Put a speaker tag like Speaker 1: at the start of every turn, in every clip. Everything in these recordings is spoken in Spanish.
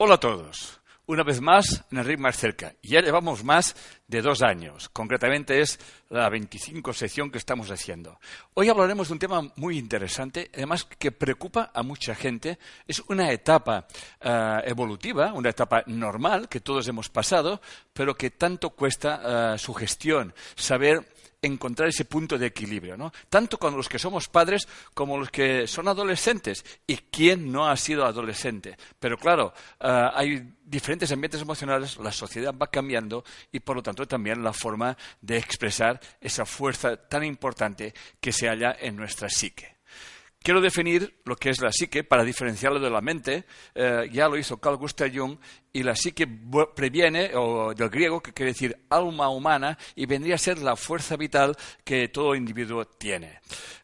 Speaker 1: Hola a todos. Una vez más, en el RIC más cerca. Ya llevamos más de dos años. Concretamente es la 25 sección que estamos haciendo. Hoy hablaremos de un tema muy interesante, además que preocupa a mucha gente. Es una etapa eh, evolutiva, una etapa normal que todos hemos pasado, pero que tanto cuesta eh, su gestión, saber encontrar ese punto de equilibrio, ¿no? Tanto con los que somos padres como los que son adolescentes. ¿Y quién no ha sido adolescente? Pero claro, eh, hay diferentes ambientes emocionales, la sociedad va cambiando y por lo tanto también la forma de expresar esa fuerza tan importante que se halla en nuestra psique. Quiero definir lo que es la psique para diferenciarlo de la mente. Eh, ya lo hizo Carl Gustav Jung y la psique previene, o del griego, que quiere decir alma humana, y vendría a ser la fuerza vital que todo individuo tiene.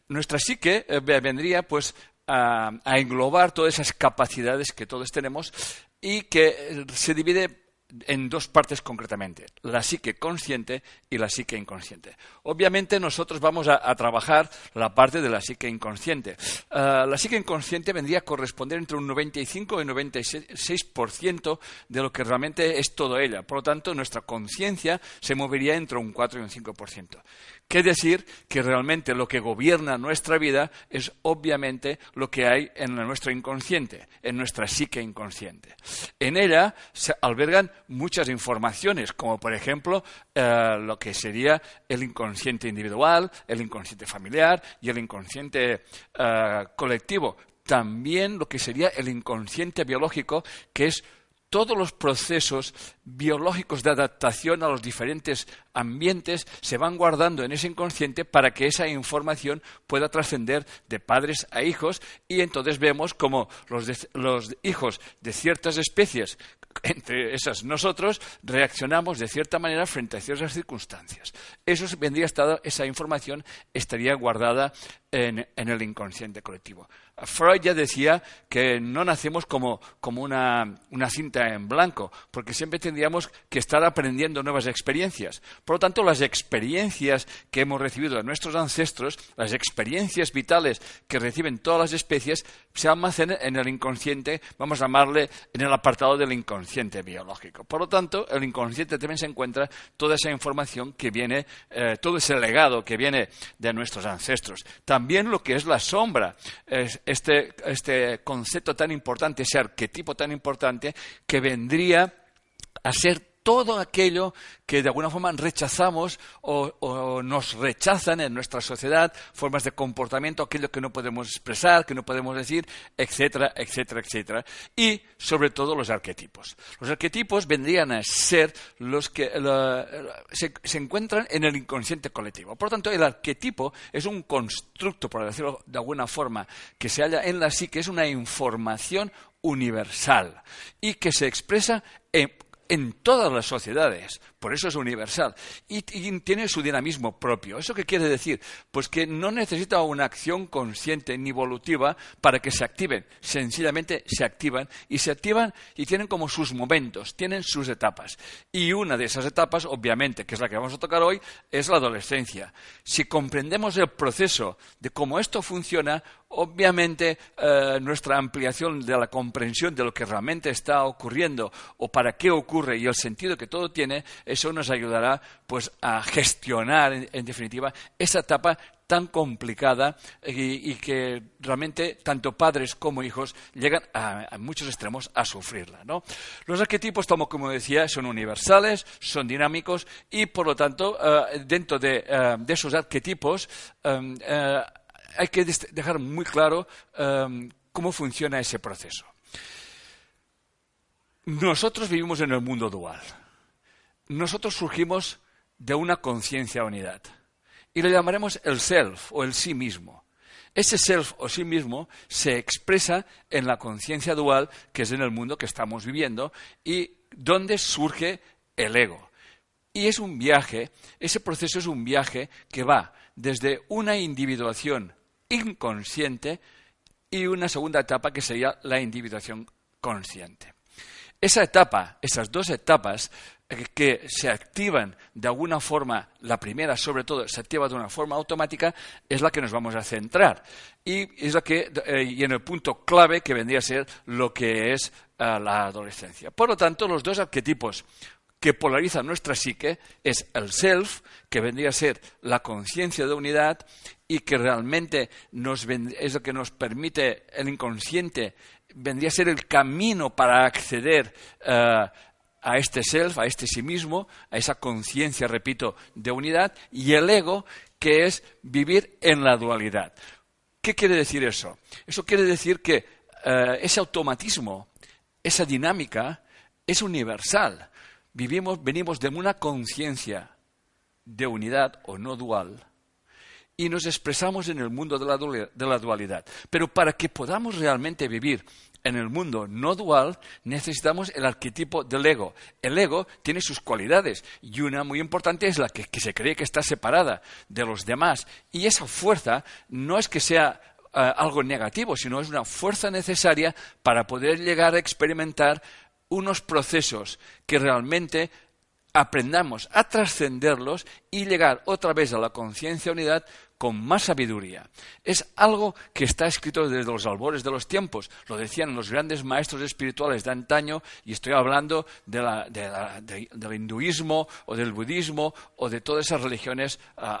Speaker 1: Nuestra psique eh, vendría pues a englobar todas esas capacidades que todos tenemos y que eh, se divide en dos partes concretamente, la psique consciente y la psique inconsciente. Obviamente nosotros vamos a, trabajar la parte de la psique inconsciente. Ah, la psique inconsciente vendría a corresponder entre un 95 y un 96% de lo que realmente es todo ella. Por lo tanto, nuestra conciencia se movería entre un 4 y un 5%. ¿Qué decir que realmente lo que gobierna nuestra vida es obviamente lo que hay en nuestro inconsciente, en nuestra psique inconsciente. En ella se albergan muchas informaciones, como por ejemplo eh, lo que sería el inconsciente individual, el inconsciente familiar y el inconsciente eh, colectivo. También lo que sería el inconsciente biológico, que es todos los procesos biológicos de adaptación a los diferentes ambientes se van guardando en ese inconsciente para que esa información pueda trascender de padres a hijos y entonces vemos como los, hijos de ciertas especies entre esas nosotros reaccionamos de cierta manera frente a ciertas circunstancias. Eso vendría estado, esa información estaría guardada en, el inconsciente colectivo. Freud ya decía que no nacemos como, una, una, cinta en blanco, porque siempre tendríamos que estar aprendiendo nuevas experiencias. Por lo tanto, las experiencias que hemos recibido de nuestros ancestros, las experiencias vitales que reciben todas las especies, se almacenan en el inconsciente, vamos a llamarle en el apartado del inconsciente biológico. Por lo tanto, el inconsciente también se encuentra toda esa información que viene, eh, todo ese legado que viene de nuestros ancestros. También lo que es la sombra, este, este concepto tan importante, ese arquetipo tan importante, que vendría a ser todo aquello que de alguna forma rechazamos o, nos rechazan en nuestra sociedad, formas de comportamiento, aquello que no podemos expresar, que no podemos decir, etcétera, etcétera, etcétera. Y sobre todo los arquetipos. Los arquetipos vendrían a ser los que se, se, encuentran en el inconsciente colectivo. Por lo tanto, el arquetipo es un constructo, por decirlo de alguna forma, que se halla en la psique, es una información universal y que se expresa en, en todas las sociedades, por eso es universal, y, tiene su dinamismo propio. ¿Eso qué quiere decir? Pues que no necesita una acción consciente ni evolutiva para que se activen, sencillamente se activan y se activan y tienen como sus momentos, tienen sus etapas. Y una de esas etapas, obviamente, que es la que vamos a tocar hoy, es la adolescencia. Si comprendemos el proceso de cómo esto funciona, obviamente eh, nuestra ampliación de la comprensión de lo que realmente está ocurriendo o para qué ocurre y el sentido que todo tiene, eso nos ayudará pues a gestionar en, definitiva esa etapa tan complicada y, que realmente tanto padres como hijos llegan a, muchos extremos a sufrirla. Los arquetipos, como, decía, son universales, son dinámicos y, por lo tanto, eh, dentro de, eh, de, esos arquetipos hay que dejar muy claro cómo funciona ese proceso. Nosotros vivimos en el mundo dual. Nosotros surgimos de una conciencia unidad. Y lo llamaremos el self o el sí mismo. Ese self o sí mismo se expresa en la conciencia dual, que es en el mundo que estamos viviendo, y donde surge el ego. Y es un viaje, ese proceso es un viaje que va desde una individuación inconsciente y una segunda etapa que sería la individuación consciente. Esa etapa, esas dos etapas que se activan de alguna forma, la primera sobre todo se activa de una forma automática, es la que nos vamos a centrar. Y es la que, eh, y en el punto clave que vendría a ser lo que es eh, la adolescencia. Por lo tanto, los dos arquetipos que polarizan nuestra psique es el self, que vendría a ser la conciencia de unidad y que realmente nos, es lo que nos permite el inconsciente vendría a ser el camino para acceder eh, a este self, a este sí mismo, a esa conciencia, repito, de unidad, y el ego, que es vivir en la dualidad. ¿Qué quiere decir eso? Eso quiere decir que eh, ese automatismo, esa dinámica, es universal. Vivimos, venimos de una conciencia de unidad o no dual, y nos expresamos en el mundo de la, dualidad. Pero para que podamos realmente vivir en el mundo no dual, necesitamos el arquetipo del ego. El ego tiene sus cualidades y una muy importante es la que, se cree que está separada de los demás. Y esa fuerza no es que sea eh, algo negativo, sino es una fuerza necesaria para poder llegar a experimentar unos procesos que realmente aprendamos a trascenderlos y llegar otra vez a la conciencia unidad con más sabiduría. Es algo que está escrito desde los albores de los tiempos. Lo decían los grandes maestros espirituales de antaño, y estoy hablando del hinduismo o del budismo o de todas esas religiones uh,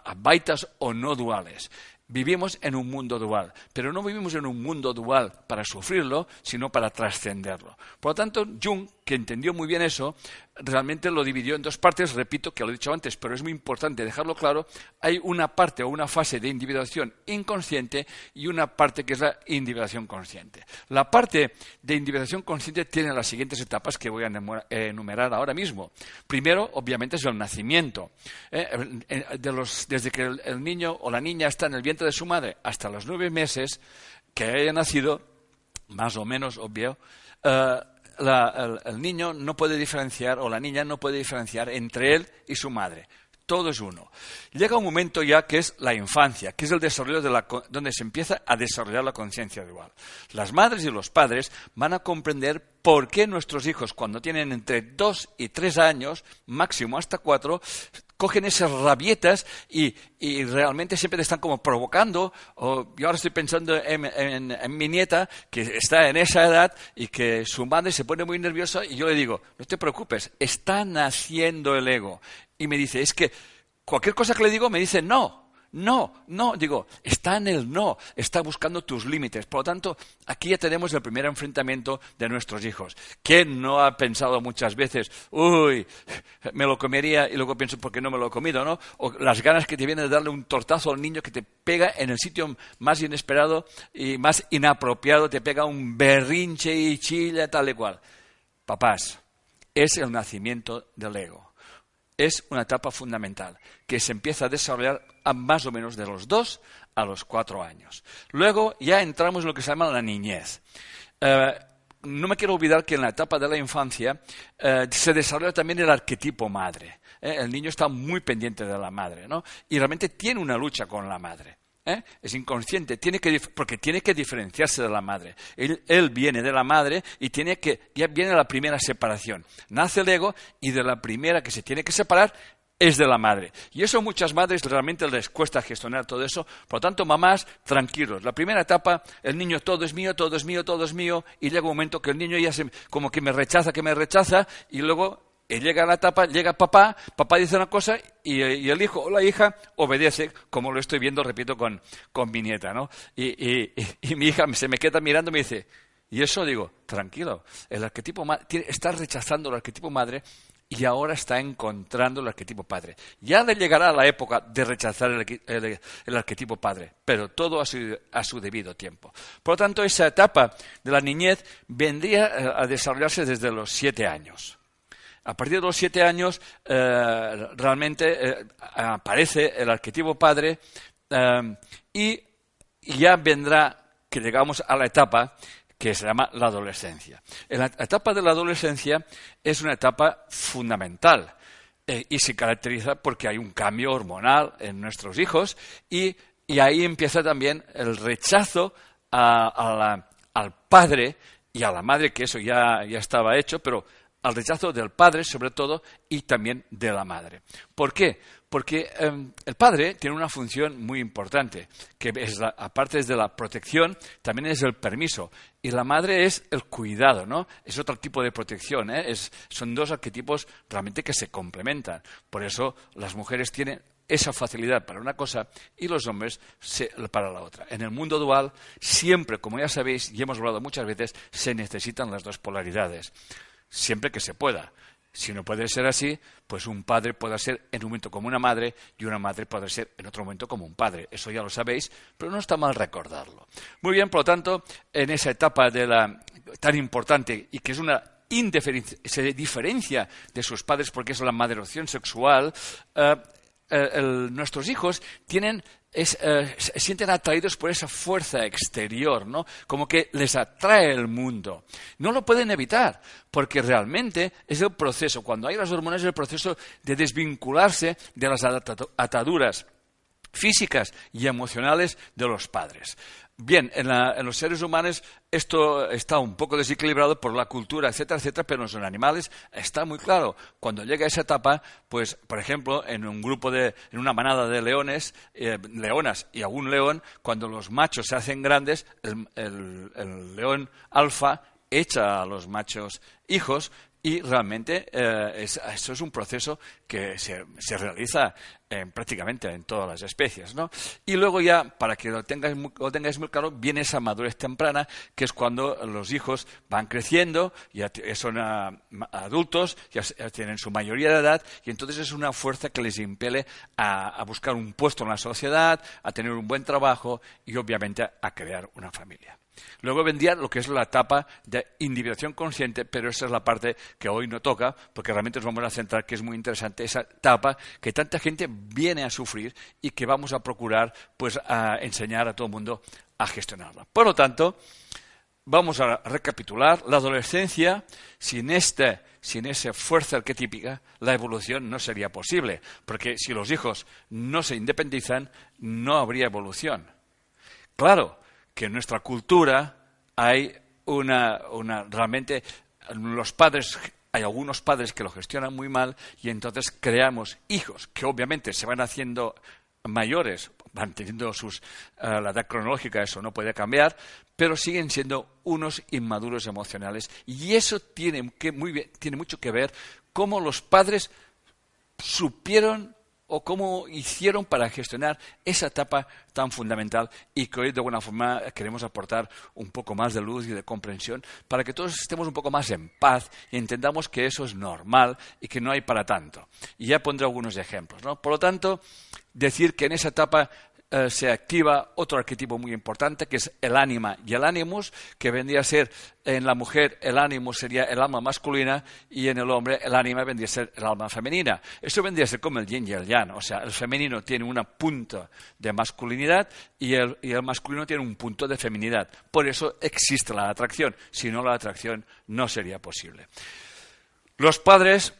Speaker 1: o no duales. Vivimos en un mundo dual, pero no vivimos en un mundo dual para sufrirlo, sino para trascenderlo. Por lo tanto, Jung, que entendió muy bien eso, realmente lo dividió en dos partes, repito que lo he dicho antes, pero es muy importante dejarlo claro, hay una parte o una fase de individuación inconsciente y una parte que es la individuación consciente. La parte de individuación consciente tiene las siguientes etapas que voy a enumerar ahora mismo. Primero, obviamente, es el nacimiento. ¿eh? desde que el, niño o la niña está en el vientre de su madre hasta los nueve meses que haya nacido, más o menos obvio, eh, el, niño no puede diferenciar, o la niña no puede diferenciar entre él y su madre. Todo es uno. Llega un momento ya que es la infancia, que es el desarrollo de la, donde se empieza a desarrollar la conciencia dual. Las madres y los padres van a comprender por qué nuestros hijos, cuando tienen entre dos y tres años, máximo hasta cuatro, cogen esas rabietas y, realmente siempre te están como provocando. O, yo ahora estoy pensando en, mi nieta que está en esa edad y que su madre se pone muy nerviosa y yo le digo, no te preocupes, está naciendo el ego. Y me dice, es que cualquier cosa que le digo me dice no. No, no, digo, está en el no, está buscando tus límites. Por lo tanto, aquí ya tenemos el primer enfrentamiento de nuestros hijos. ¿Quién no ha pensado muchas veces, uy, me lo comería y luego pienso, ¿por qué no me lo he comido? ¿no? O las ganas que te vienen de darle un tortazo al niño que te pega en el sitio más inesperado y más inapropiado, te pega un berrinche y chilla, tal y cual. Papás, es el nacimiento del ego es una etapa fundamental que se empieza a desarrollar a más o menos de los dos a los cuatro años. Luego ya entramos en lo que se llama la niñez. Eh, no me quiero olvidar que en la etapa de la infancia eh, se desarrolla también el arquetipo madre. ¿eh? el niño está muy pendiente de la madre, ¿no? Y realmente tiene una lucha con la madre. ¿Eh? es inconsciente, tiene que, porque tiene que diferenciarse de la madre. Él, viene de la madre y tiene que, ya viene la primera separación. Nace el ego y de la primera que se tiene que separar es de la madre. Y eso a muchas madres realmente les cuesta gestionar todo eso. Por lo tanto, mamás, tranquilos. La primera etapa, el niño todo es mío, todo es mío, todo es mío, y llega un momento que el niño ya se, como que me rechaza, que me rechaza, y luego y llega la etapa, llega papá, papá dice una cosa y, el hijo o la hija obedece, como lo estoy viendo, repito, con, con mi nieta, ¿no? Y, mi hija se me queda mirando y me dice, y eso digo, tranquilo, el arquetipo está rechazando el arquetipo madre y ahora está encontrando el arquetipo padre. Ya le llegará la época de rechazar el, arquetipo padre, pero todo a su, a su, debido tiempo. Por lo tanto, esa etapa de la niñez vendría eh, a desarrollarse desde los siete años. A partir de los siete años, eh, realmente eh, aparece el arquetipo padre eh, y y ya vendrá que llegamos a la etapa que se llama la adolescencia. la etapa de la adolescencia es una etapa fundamental y se caracteriza porque hay un cambio hormonal en nuestros hijos y, ahí empieza también el rechazo al padre y a la madre, que eso ya, ya estaba hecho, pero al rechazo del padre sobre todo y también de la madre. ¿Por qué? Porque em, el padre tiene una función muy importante, que es aparte de la protección, también es el permiso. Y la madre es el cuidado, ¿no? Es otro tipo de protección, ¿eh? son dos arquetipos realmente que se complementan. Por eso las mujeres tienen esa facilidad para una cosa y los hombres para la otra. En el mundo dual, siempre, como ya sabéis y hemos hablado muchas veces, se necesitan las dos polaridades siempre que se pueda. Si no puede ser así, pues un padre puede ser en un momento como una madre y una madre puede ser en otro momento como un padre. Eso ya lo sabéis, pero no está mal recordarlo. Muy bien, por lo tanto, en esa etapa de la, tan importante y que es una se diferencia de sus padres porque es la maduración sexual, eh, eh, nuestros hijos tienen eh, se sienten atraídos por esa fuerza exterior, ¿no? Como que les atrae el mundo. No lo pueden evitar, porque realmente es el proceso, cuando hay las hormonas, es el proceso de desvincularse de las ataduras físicas y emocionales de los padres. Bien, en, los seres humanos esto está un poco desequilibrado por la cultura, etcétera, etcétera, pero en los animales está muy claro. Cuando llega esa etapa, pues, por ejemplo, en un grupo de, en una manada de leones, eh, leonas y algún león, cuando los machos se hacen grandes, el león alfa echa a los machos hijos y realmente eh, eso es un proceso que se, realiza prácticamente en todas las especies. ¿no? Y luego ya, para que lo tengáis, lo tengáis muy claro, viene esa madurez temprana, que es cuando los hijos van creciendo, ya son ah, adultos, ya, tienen su mayoría de edad, y entonces es una fuerza que les impele a buscar un puesto en la sociedad, a tener un buen trabajo y obviamente a crear una familia. Luego vendría lo que es la etapa de individuación consciente, pero esa es la parte que hoy no toca, porque realmente nos vamos a centrar, que es muy interesante, esa etapa que tanta gente viene a sufrir y que vamos a procurar pues a enseñar a todo el mundo a gestionarla. Por lo tanto, vamos a recapitular, la adolescencia, sin, este, sin esa fuerza arquetípica, la evolución no sería posible, porque si los hijos no se independizan, no habría evolución. Claro, que en nuestra cultura hay una, una realmente los padres hay algunos padres que lo gestionan muy mal y entonces creamos hijos que obviamente se van haciendo mayores, manteniendo sus, eh, la edad cronológica, eso no puede cambiar, pero siguen siendo unos inmaduros emocionales. Y eso tiene, que muy bien, tiene mucho que ver cómo los padres supieron o cómo hicieron para gestionar esa etapa tan fundamental y que hoy de alguna forma queremos aportar un poco más de luz y de comprensión para que todos estemos un poco más en paz y entendamos que eso es normal y que no hay para tanto. Y ya pondré algunos ejemplos. Por lo tanto, decir que en esa etapa eh, se activa otro arquetipo muy importante que es el ánima y el ánimus, que vendría a ser en la mujer el ánimo sería el alma masculina y en el hombre el ánima vendría a ser el alma femenina. Eso vendría a ser como el yin y el yang, o sea, el femenino tiene una punta de masculinidad y el, y el masculino tiene un punto de feminidad. Por eso existe la atracción, si no la atracción no sería posible. Los padres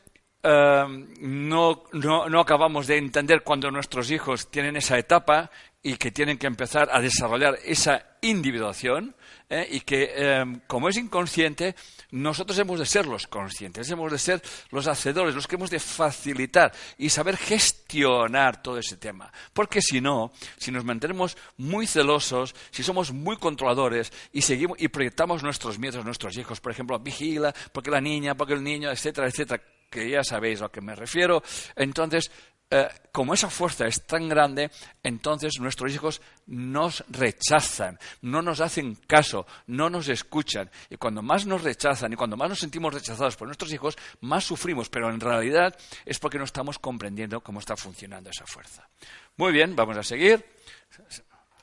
Speaker 1: Em, no, no, acabamos de entender cuando nuestros hijos tienen esa etapa y que tienen que empezar a desarrollar esa individuación ¿eh? y que, em, como es inconsciente, nosotros hemos de ser los conscientes, hemos de ser los hacedores, los que hemos de facilitar y saber gestionar todo ese tema. Porque si no, si nos mantenemos muy celosos, si somos muy controladores y seguimos y proyectamos nuestros miedos a nuestros hijos, por ejemplo, vigila, porque la niña, porque el niño, etcétera, etcétera, que ya sabéis a lo que me refiero. Entonces, eh, como esa fuerza es tan grande, entonces nuestros hijos nos rechazan, no nos hacen caso, no nos escuchan. Y cuando más nos rechazan y cuando más nos sentimos rechazados por nuestros hijos, más sufrimos. Pero en realidad es porque no estamos comprendiendo cómo está funcionando esa fuerza. Muy bien, vamos a seguir.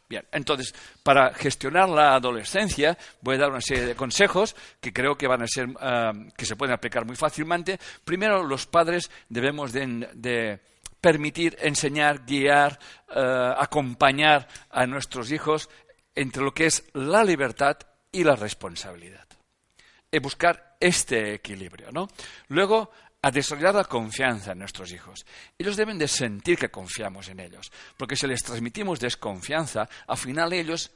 Speaker 1: Bien, entonces, para gestionar la adolescencia, voy a dar una serie de consejos que creo que van a ser, ah, que se pueden aplicar muy fácilmente. Primero, los padres debemos de, permitir, enseñar, guiar, ah, acompañar a nuestros hijos entre lo que es la libertad y la responsabilidad. Y buscar este equilibrio, ¿no? Luego, a desarrollar la confianza en nuestros hijos. Ellos deben de sentir que confiamos en ellos, porque si les transmitimos desconfianza, al final ellos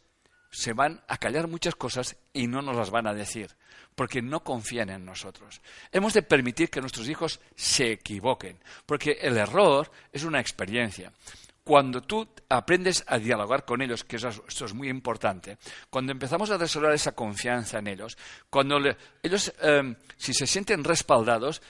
Speaker 1: se van a callar muchas cosas y no nos las van a decir, porque no confían en nosotros. Hemos de permitir que nuestros hijos se equivoquen, porque el error es una experiencia. Cuando tú aprendes a dialogar con ellos, que eso, es muy importante, cuando empezamos a desarrollar esa confianza en ellos, cuando ellos, em, si se sienten respaldados,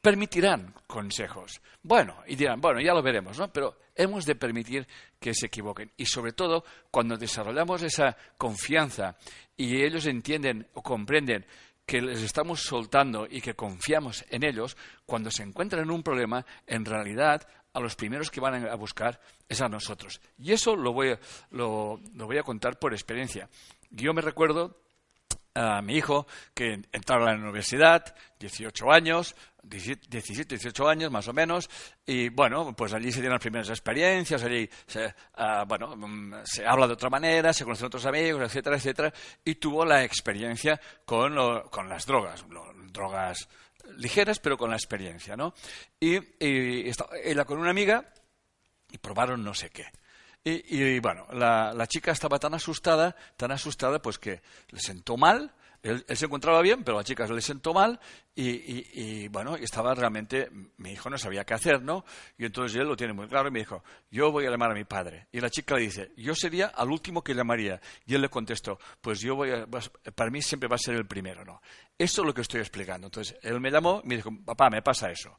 Speaker 1: permitirán consejos. Bueno, y dirán, bueno, ya lo veremos, ¿no? Pero hemos de permitir que se equivoquen. Y sobre todo, cuando desarrollamos esa confianza y ellos entienden o comprenden que les estamos soltando y que confiamos en ellos, cuando se encuentran en un problema, en realidad a los primeros que van a buscar es a nosotros. Y eso lo voy a, lo voy a contar por experiencia. Yo me recuerdo a mi hijo que entraba a la universidad, 18 años, 17, 18 años más o menos, y bueno, pues allí se dieron las primeras experiencias, allí se, ah, bueno, mm, se habla de otra manera, se conocen otros amigos, etcétera, etcétera, y tuvo la experiencia con, con las drogas, drogas ligeras, pero con la experiencia, ¿no? Y, y ella con una amiga y probaron no sé qué. Y, bueno, la, la, chica estaba tan asustada, tan asustada, pues que le sentó mal. Él, se encontraba bien, pero la chica le sentó mal y, y, bueno, estaba realmente, mi hijo no sabía qué hacer, ¿no? Y entonces él lo tiene muy claro y me dijo, yo voy a llamar a mi padre. Y la chica le dice, yo sería al último que llamaría. Y él le contestó, pues yo voy a, para mí siempre va a ser el primero, ¿no? Eso es lo que estoy explicando. Entonces él me llamó y me dijo, papá, me pasa eso.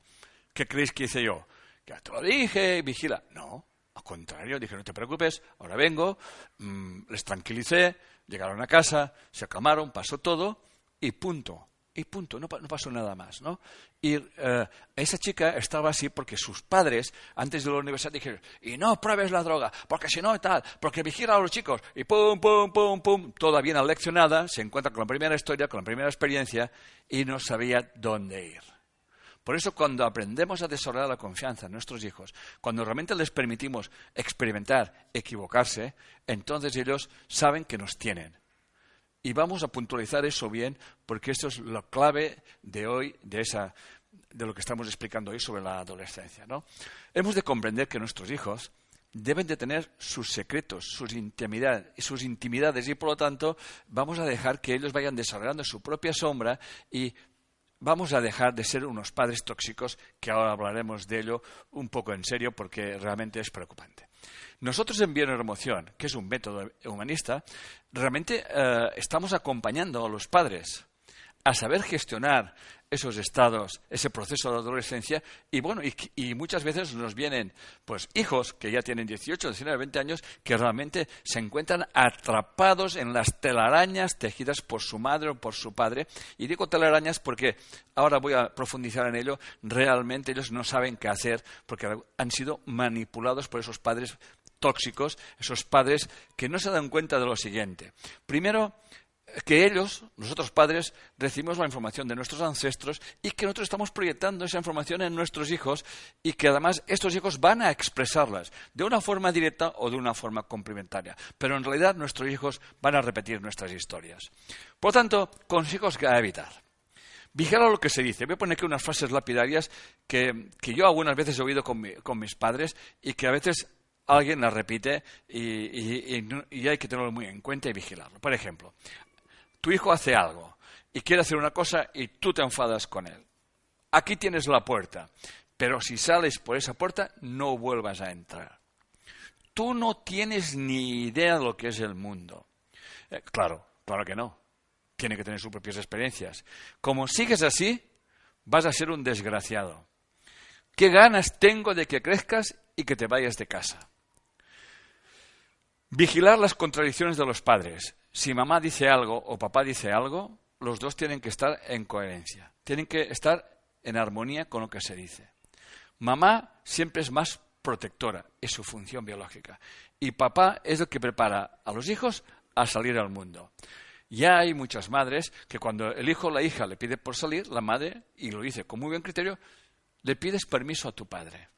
Speaker 1: ¿Qué creéis que hice yo? Ya te lo dije, vigila. No, al contrario, dije, no te preocupes, ahora vengo, mm, les tranquilicé, llegaron a casa, se acamaron, pasó todo y punto. Y punto, no, pasó nada más, ¿no? Y eh, esa chica estaba así porque sus padres, antes de la universidad, dijeron, y no pruebes la droga, porque si no, tal, porque vigila a los chicos, y pum, pum, pum, pum, toda bien aleccionada, se encuentra con la primera historia, con la primera experiencia, y no sabía dónde ir. Por eso cuando aprendemos a desarrollar la confianza en nuestros hijos, cuando realmente les permitimos experimentar, equivocarse, entonces ellos saben que nos tienen. Y vamos a puntualizar eso bien, porque esto es la clave de hoy, de, esa, de lo que estamos explicando hoy sobre la adolescencia. ¿no? Hemos de comprender que nuestros hijos deben de tener sus secretos, sus, intimidad, sus intimidades y por lo tanto vamos a dejar que ellos vayan desarrollando su propia sombra y vamos a dejar de ser unos padres tóxicos, que ahora hablaremos de ello un poco en serio porque realmente es preocupante. Nosotros en Emoción, que es un método humanista, realmente eh, estamos acompañando a los padres a saber gestionar esos estados, ese proceso de adolescencia, y bueno, y, muchas veces nos vienen pues hijos que ya tienen 18, 19, 20 años, que realmente se encuentran atrapados en las telarañas tejidas por su madre o por su padre. Y digo telarañas porque ahora voy a profundizar en ello, realmente ellos no saben qué hacer porque han sido manipulados por esos padres tóxicos, esos padres que no se dan cuenta de lo siguiente. Primero, que ellos, nosotros padres, recibimos la información de nuestros ancestros y que nosotros estamos proyectando esa información en nuestros hijos y que además estos hijos van a expresarlas de una forma directa o de una forma complementaria. Pero en realidad nuestros hijos van a repetir nuestras historias. Por lo tanto, consejos que evitar. Vigila lo que se dice. Voy a poner aquí unas frases lapidarias que, yo algunas veces he oído con, mis padres y que a veces alguien las repite y, y, hay que tenerlo muy en cuenta y vigilarlo. Por ejemplo, tu hijo hace algo y quiere hacer una cosa y tú te enfadas con él. Aquí tienes la puerta, pero si sales por esa puerta no vuelvas a entrar. Tú no tienes ni idea de lo que es el mundo. Eh, claro, claro que no. Tiene que tener sus propias experiencias. Como sigues así, vas a ser un desgraciado. ¿Qué ganas tengo de que crezcas y que te vayas de casa? Vigilar las contradicciones de los padres si mamá dice algo o papá dice algo, los dos tienen que estar en coherencia, tienen que estar en armonía con lo que se dice. Mamá siempre es más protectora, es su función biológica. Y papá es el que prepara a los hijos a salir al mundo. Ya hay muchas madres que cuando el hijo o la hija le pide por salir, la madre, y lo dice con muy buen criterio, le pides permiso a tu padre.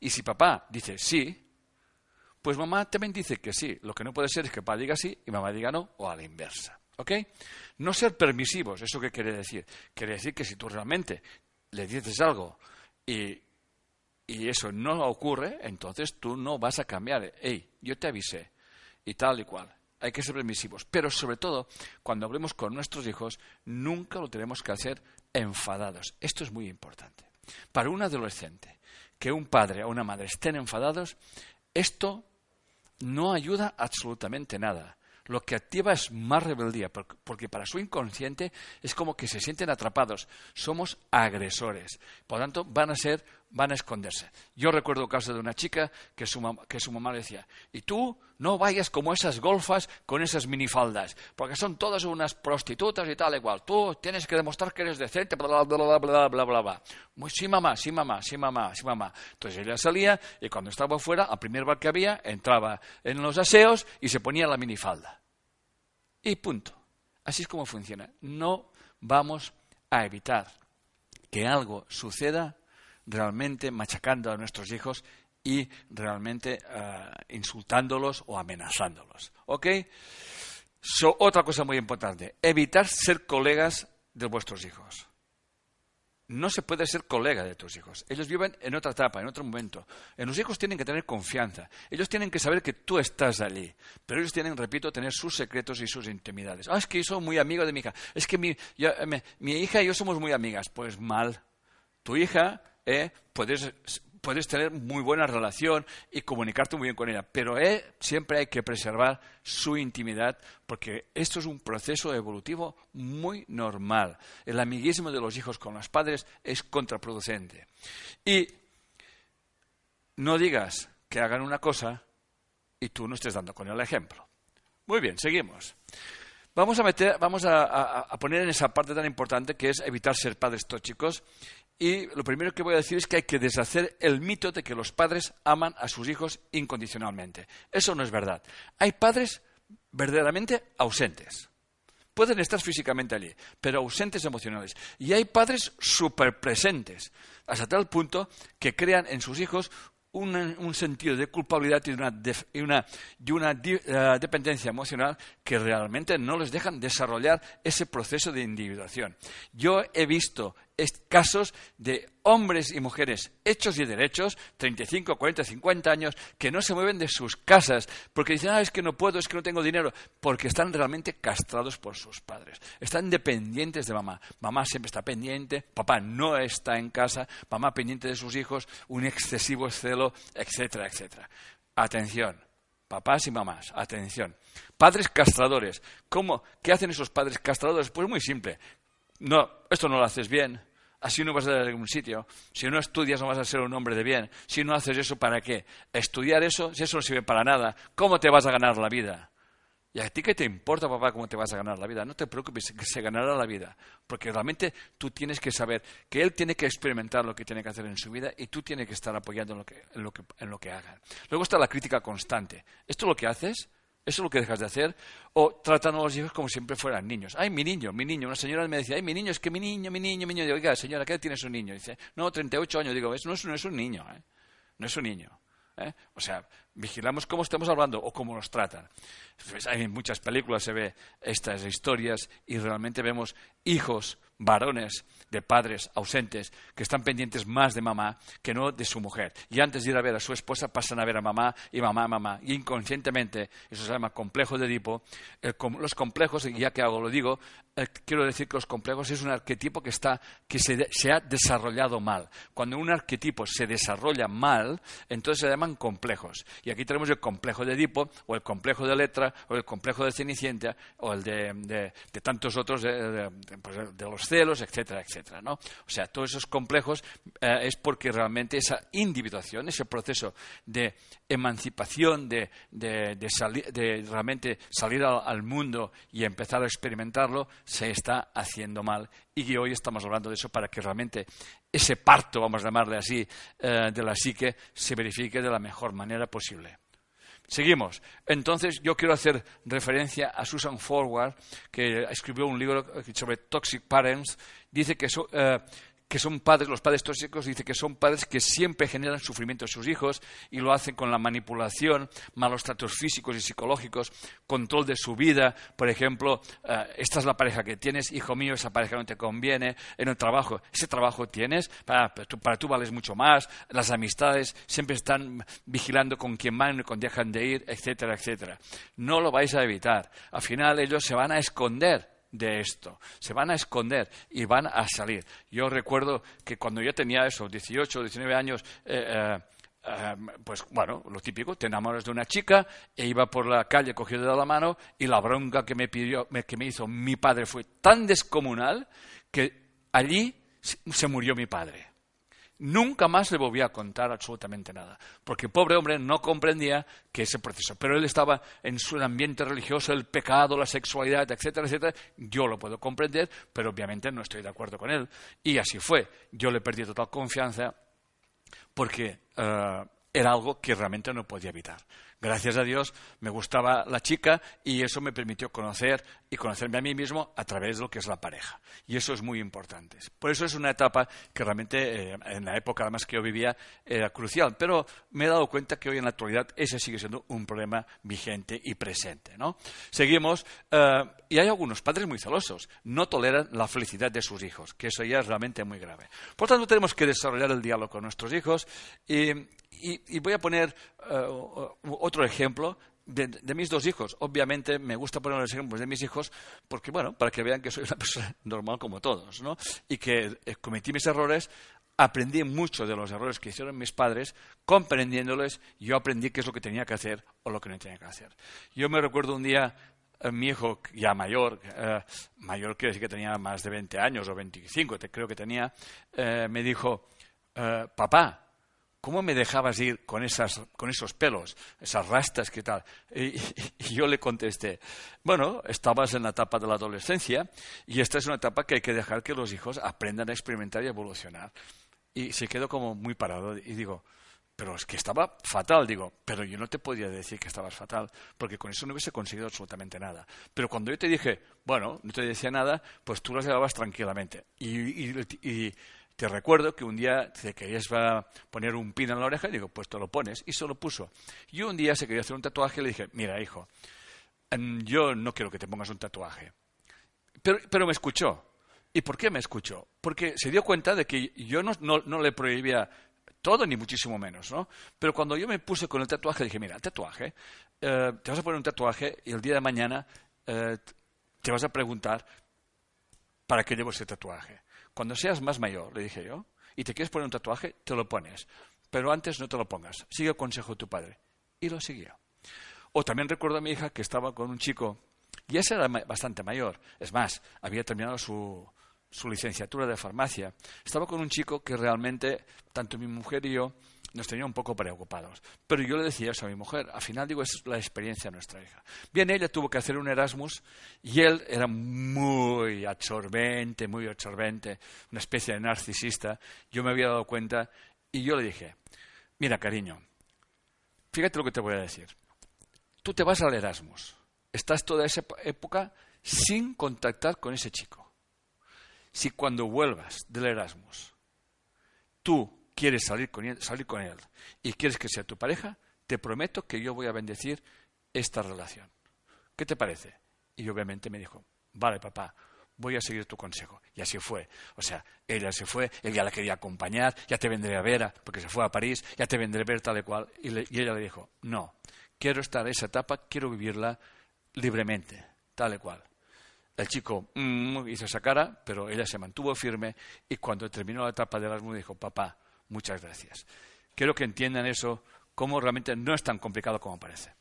Speaker 1: Y si papá dice sí, Pues mamá también dice que sí. Lo que no puede ser es que papá diga sí y mamá diga no, o a la inversa. ¿Ok? No ser permisivos, ¿eso qué quiere decir? Quiere decir que si tú realmente le dices algo y, y eso no ocurre, entonces tú no vas a cambiar. Hey, yo te avisé y tal y cual. Hay que ser permisivos. Pero sobre todo, cuando hablemos con nuestros hijos, nunca lo tenemos que hacer enfadados. Esto es muy importante. Para un adolescente, que un padre o una madre estén enfadados, esto no ayuda absolutamente nada lo que activa es más rebeldía, porque para su inconsciente es como que se sienten atrapados. Somos agresores. Por lo tanto, van a ser, van a esconderse. Yo recuerdo caso de una chica que su, que su mamá le decía, y tú no vayas como esas golfas con esas minifaldas, porque son todas unas prostitutas y tal igual. Tú tienes que demostrar que eres decente, bla, bla, bla, bla, bla, bla, bla. sí, mamá, sí, mamá, sí, mamá, sí, mamá. Entonces ella salía y cuando estaba fuera, al primer bar que había, entraba en los aseos y se ponía la minifalda. Y punto. Así es como funciona. No vamos a evitar que algo suceda realmente machacando a nuestros hijos y realmente eh, insultándolos o amenazándolos. ¿Ok? otra cosa muy importante, evitar ser colegas de vuestros hijos no se puede ser colega de tus hijos. Ellos viven en otra etapa, en otro momento. En los hijos tienen que tener confianza. Ellos tienen que saber que tú estás allí. Pero ellos tienen, repito, tener sus secretos y sus intimidades. Ah, es que yo soy muy amigo de mi hija. Es que mi, mi hija y yo somos muy amigas. Pues mal. Tu hija, eh, puedes tener muy buena relación y comunicarte muy bien con ella, pero eh, siempre hay que preservar su intimidad porque esto es un proceso evolutivo muy normal. El amiguismo de los hijos con los padres es contraproducente. Y no digas que hagan una cosa y tú no estés dando con el ejemplo. Muy bien, seguimos. Vamos a, meter, vamos a, poner en esa parte tan importante que es evitar ser padres tóxicos y lo primero que voy a decir es que hay que deshacer el mito de que los padres aman a sus hijos incondicionalmente. Eso no es verdad. Hay padres verdaderamente ausentes. Pueden estar físicamente allí, pero ausentes emocionales. Y hay padres superpresentes, hasta tal punto que crean en sus hijos un, sentido de culpabilidad y una, y una, y una eh, dependencia emocional que realmente no les dejan desarrollar ese proceso de individuación. Yo he visto casos de hombres y mujeres hechos y derechos, 35, 40, 50 años, que no se mueven de sus casas porque dicen, ah, es que no puedo, es que no tengo dinero, porque están realmente castrados por sus padres. Están dependientes de mamá. Mamá siempre está pendiente, papá no está en casa, mamá pendiente de sus hijos, un excesivo celo, etcétera, etcétera. Atención. Papás y mamás, atención. Padres castradores. ¿Cómo? ¿Qué hacen esos padres castradores? Pues muy simple no, esto no lo haces bien, así no vas a ir a ningún sitio. Si no estudias no vas a ser un hombre de bien. Si no haces eso, ¿para qué? Estudiar eso, si eso no sirve para nada, ¿cómo te vas a ganar la vida? ¿Y a ti qué te importa, papá, cómo te vas a ganar la vida? No te preocupes, que se ganará la vida. Porque realmente tú tienes que saber que él tiene que experimentar lo que tiene que hacer en su vida y tú tienes que estar apoyando en lo que, en lo que, en lo que hagan. Luego está la crítica constante. ¿Esto es lo que haces? ¿Eso es lo que dejas de hacer? O tratan a los hijos como si siempre fueran niños. Ay, mi niño, mi niño. Una señora me decía, ay, mi niño, es que mi niño, mi niño, mi niño. Digo, oiga, señora, ¿qué tiene su niño? Dice, no, 38 años. Digo, eso no es, no es un niño, ¿eh? No es un niño. ¿eh? O sea, vigilamos cómo estamos hablando o cómo nos tratan. Pues en muchas películas se ve estas historias y realmente vemos hijos, varones, de padres ausentes que están pendientes más de mamá que no de su mujer. Y antes de ir a ver a su esposa pasan a ver a mamá y mamá, mamá. Y inconscientemente, eso se llama complejo de Edipo, los complejos, ya que hago lo digo, eh, quiero decir que los complejos es un arquetipo que, está, que se, se, ha desarrollado mal. Cuando un arquetipo se desarrolla mal, entonces se llaman complejos. Y aquí tenemos el complejo de Edipo, o el complejo de Electra, o el complejo de Cenicienta, o el de, tantos otros, pues, de, los celos, etcétera, etcétera. O sea, todos esos complejos eh, es porque realmente esa individuación, ese proceso de emancipación, de, realmente salir al mundo y empezar a experimentarlo, se está haciendo mal y hoy estamos hablando de eso para que realmente ese parto, vamos a llamarle así, eh, de la psique se verifique de la mejor manera posible. Seguimos. Entonces, yo quiero hacer referencia a Susan Forward, que escribió un libro sobre Toxic Parents. Dice que, eh, que son padres, los padres tóxicos, dice que son padres que siempre generan sufrimiento a sus hijos y lo hacen con la manipulación, malos tratos físicos y psicológicos, control de su vida. Por ejemplo, eh, esta es la pareja que tienes, hijo mío, esa pareja no te conviene. En el trabajo, ese trabajo tienes, para, tú, para tú vales mucho más. Las amistades siempre están vigilando con quién van y con dejan de ir, etcétera, etcétera. No lo vais a evitar. Al final ellos se van a esconder de esto. Se van a esconder y van a salir. Yo recuerdo que cuando yo tenía eso, 18 o 19 años, eh, eh, eh, pues bueno, lo típico, te enamoras de una chica e iba por la calle cogiendo de la mano y la bronca que me, pidió, que me hizo mi padre fue tan descomunal que allí se murió mi padre. Nunca más le volví a contar absolutamente nada, porque el pobre hombre no comprendía que ese proceso, pero él estaba en su ambiente religioso, el pecado, la sexualidad, etcétera, etcétera. Yo lo puedo comprender, pero obviamente no estoy de acuerdo con él. Y así fue. Yo le perdí total confianza porque eh, era algo que realmente no podía evitar. Gracias a Dios me gustaba la chica y eso me permitió conocer y conocerme a mí mismo a través de lo que es la pareja. Y eso es muy importante. Por eso es una etapa que realmente eh, en la época además que yo vivía era crucial. Pero me he dado cuenta que hoy en la actualidad ese sigue siendo un problema vigente y presente. ¿no? Seguimos. Eh, y hay algunos padres muy celosos. No toleran la felicidad de sus hijos, que eso ya es realmente muy grave. Por tanto, tenemos que desarrollar el diálogo con nuestros hijos y y, voy a poner eh, otro ejemplo de, mis dos hijos. Obviamente me gusta poner los ejemplos de mis hijos porque, bueno, para que vean que soy una persona normal como todos, ¿no? Y que eh, cometí mis errores, aprendí mucho de los errores que hicieron mis padres, comprendiéndoles, yo aprendí qué es lo que tenía que hacer o lo que no tenía que hacer. Yo me recuerdo un día, eh, mi hijo ya mayor, mayor quiere decir que tenía más de 20 años o 25, creo que tenía, me dijo, papá, ¿cómo me dejabas ir con, esas, con esos pelos, esas rastas, qué tal? Y, yo le contesté, bueno, estabas en la etapa de la adolescencia y esta es una etapa que hay que dejar que los hijos aprendan a experimentar y evolucionar. Y se quedó como muy parado y digo, pero es que estaba fatal, digo, pero yo no te podía decir que estabas fatal, porque con eso no hubiese conseguido absolutamente nada. Pero cuando yo te dije, bueno, no te decía nada, pues tú lo llevabas tranquilamente. y, y te recuerdo que un día te querías poner un pin en la oreja y digo, pues te lo pones. Y se lo puso. Y un día se quería hacer un tatuaje y le dije, mira, hijo, em, yo no quiero que te pongas un tatuaje. Pero, pero me escuchó. ¿Y por qué me escuchó? Porque se dio cuenta de que yo no, no, le prohibía todo, ni muchísimo menos, ¿no? Pero cuando yo me puse con el tatuaje, dije, mira, tatuaje, eh, te vas a poner un tatuaje y el día de mañana eh, te vas a preguntar, ¿para qué llevo ese tatuaje? Cuando seas más mayor, le dije yo, y te quieres poner un tatuaje, te lo pones. Pero antes no te lo pongas. Sigue el consejo de tu padre. Y lo siguió. O también recuerdo a mi hija que estaba con un chico, y ese era bastante mayor. Es más, había terminado su, su licenciatura de farmacia. Estaba con un chico que realmente, tanto mi mujer y yo, nos tenía un poco preocupados. Pero yo le decía eso a mi mujer. Al final digo, es la experiencia de nuestra hija. Bien, ella tuvo que hacer un Erasmus y él era muy absorbente, muy absorbente, una especie de narcisista. Yo me había dado cuenta y yo le dije, mira cariño, fíjate lo que te voy a decir. Tú te vas al Erasmus. Estás toda esa época sin contactar con ese chico. Si cuando vuelvas del Erasmus, tú quieres salir con, él, salir con él y quieres que sea tu pareja, te prometo que yo voy a bendecir esta relación. ¿Qué te parece? Y obviamente me dijo, vale, papá, voy a seguir tu consejo. Y así fue. O sea, ella se fue, él ya la quería acompañar, ya te vendré a ver, porque se fue a París, ya te vendré a ver tal y cual. Y, ella le dijo, no, quiero estar en esa etapa, quiero vivirla libremente, tal y cual. El chico mm, hizo esa cara, pero ella se mantuvo firme y cuando terminó la etapa de Erasmus dijo, papá, Muchas gracias. Quiero que entiendan eso, cómo realmente no es tan complicado como parece.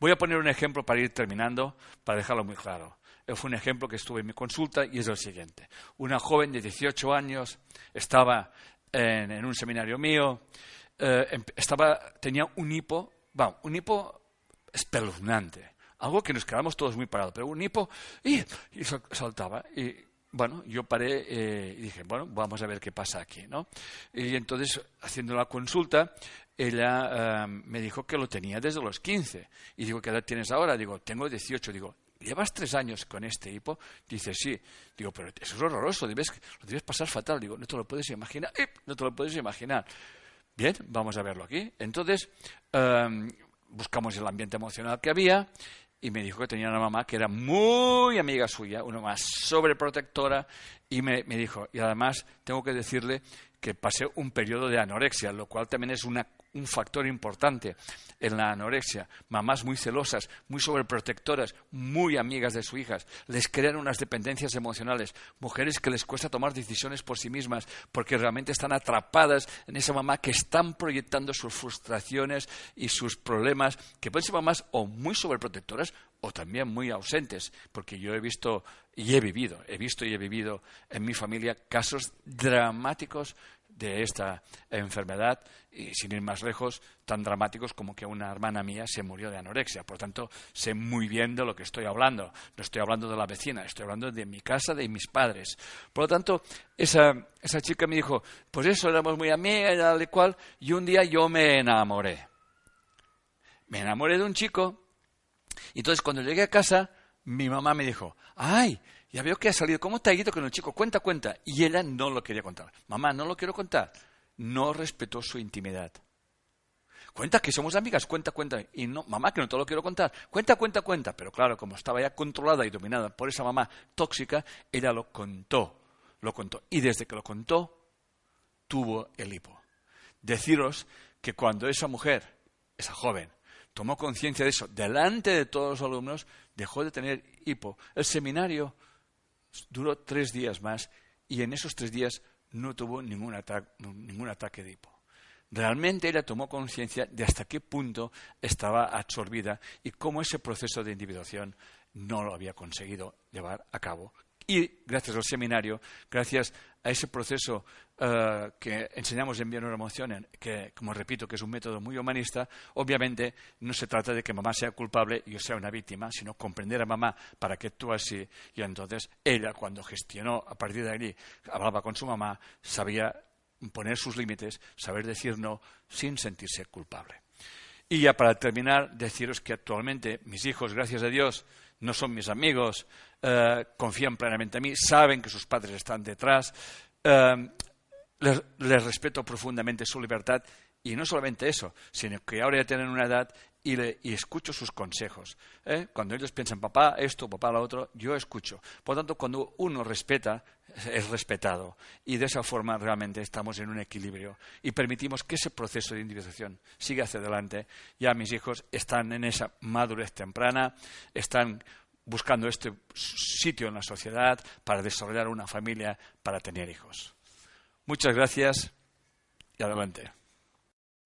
Speaker 1: Voy a poner un ejemplo para ir terminando, para dejarlo muy claro. Fue un ejemplo que estuve en mi consulta y es el siguiente. Una joven de 18 años estaba en, un seminario mío, eh, em, estaba, tenía un hipo, un hipo espeluznante, algo que nos quedamos todos muy parados, pero un hipo y, y saltaba. Y bueno, yo paré eh, y dije, bueno, vamos a ver qué pasa aquí, ¿no? Y entonces, haciendo la consulta, ella eh, me dijo que lo tenía desde los 15. Y digo, ¿qué edad tienes ahora? Digo, tengo 18. Digo, ¿llevas tres años con este hipo? Dice, sí. Digo, pero eso es horroroso, lo debes pasar fatal. Digo, no te lo puedes imaginar. ¡Eh! No te lo puedes imaginar. Bien, vamos a verlo aquí. Entonces, em, buscamos el ambiente emocional que había y me dijo que tenía una mamá que era muy amiga suya, una más sobreprotectora, y me, me, dijo, y además tengo que decirle que pasé un periodo de anorexia, lo cual también es una un factor importante en la anorexia. Mamás muy celosas, muy sobreprotectoras, muy amigas de sus hijas, les crean unas dependencias emocionales. Mujeres que les cuesta tomar decisiones por sí mismas porque realmente están atrapadas en esa mamá que están proyectando sus frustraciones y sus problemas, que pueden ser mamás o muy sobreprotectoras o también muy ausentes, porque yo he visto y he vivido, he visto y he vivido en mi familia casos dramáticos de esta enfermedad y sin ir más lejos, tan dramáticos como que una hermana mía se murió de anorexia. Por tanto, sé muy bien de lo que estoy hablando. No estoy hablando de la vecina, estoy hablando de mi casa, de mis padres. Por lo tanto, esa, esa chica me dijo, pues eso, éramos muy amigas tal y cual, y un día yo me enamoré. Me enamoré de un chico, y entonces cuando llegué a casa, mi mamá me dijo, ay, ya veo que ha salido. ¿Cómo te ha ido con el chico? Cuenta, cuenta. Y ella no lo quería contar. Mamá, no lo quiero contar. No respetó su intimidad. Cuenta que somos amigas, cuenta, cuenta. Y no, mamá, que no te lo quiero contar. Cuenta, cuenta, cuenta. Pero claro, como estaba ya controlada y dominada por esa mamá tóxica, ella lo contó. Lo contó. Y desde que lo contó, tuvo el hipo. Deciros que cuando esa mujer, esa joven, tomó conciencia de eso delante de todos los alumnos, dejó de tener hipo. El seminario duró tres días más y en esos tres días no tuvo ningún, ataque de hipo. Realmente ella tomó conciencia de hasta qué punto estaba absorbida y cómo ese proceso de individuación no lo había conseguido llevar a cabo y gracias al seminario, gracias a ese proceso eh, que enseñamos en Bioneuroemoción, que, como repito, que es un método muy humanista, obviamente no se trata de que mamá sea culpable y yo sea una víctima, sino comprender a mamá para que actúe así. Y entonces ella, cuando gestionó a partir de allí, hablaba con su mamá, sabía poner sus límites, saber decir no sin sentirse culpable. Y ya para terminar, deciros que actualmente mis hijos, gracias a Dios, no son mis amigos, eh, confían plenamente en mí, saben que sus padres están detrás, eh, les, respeto profundamente su libertad y no solamente eso, sino que ahora ya tienen una edad y, escucho sus consejos. ¿eh? Cuando ellos piensan papá esto, papá lo otro, yo escucho. Por lo tanto, cuando uno respeta, es respetado. Y de esa forma realmente estamos en un equilibrio y permitimos que ese proceso de individuación siga hacia adelante. Ya mis hijos están en esa madurez temprana, están buscando este sitio en la sociedad para desarrollar una familia, para tener hijos. Muchas gracias y adelante.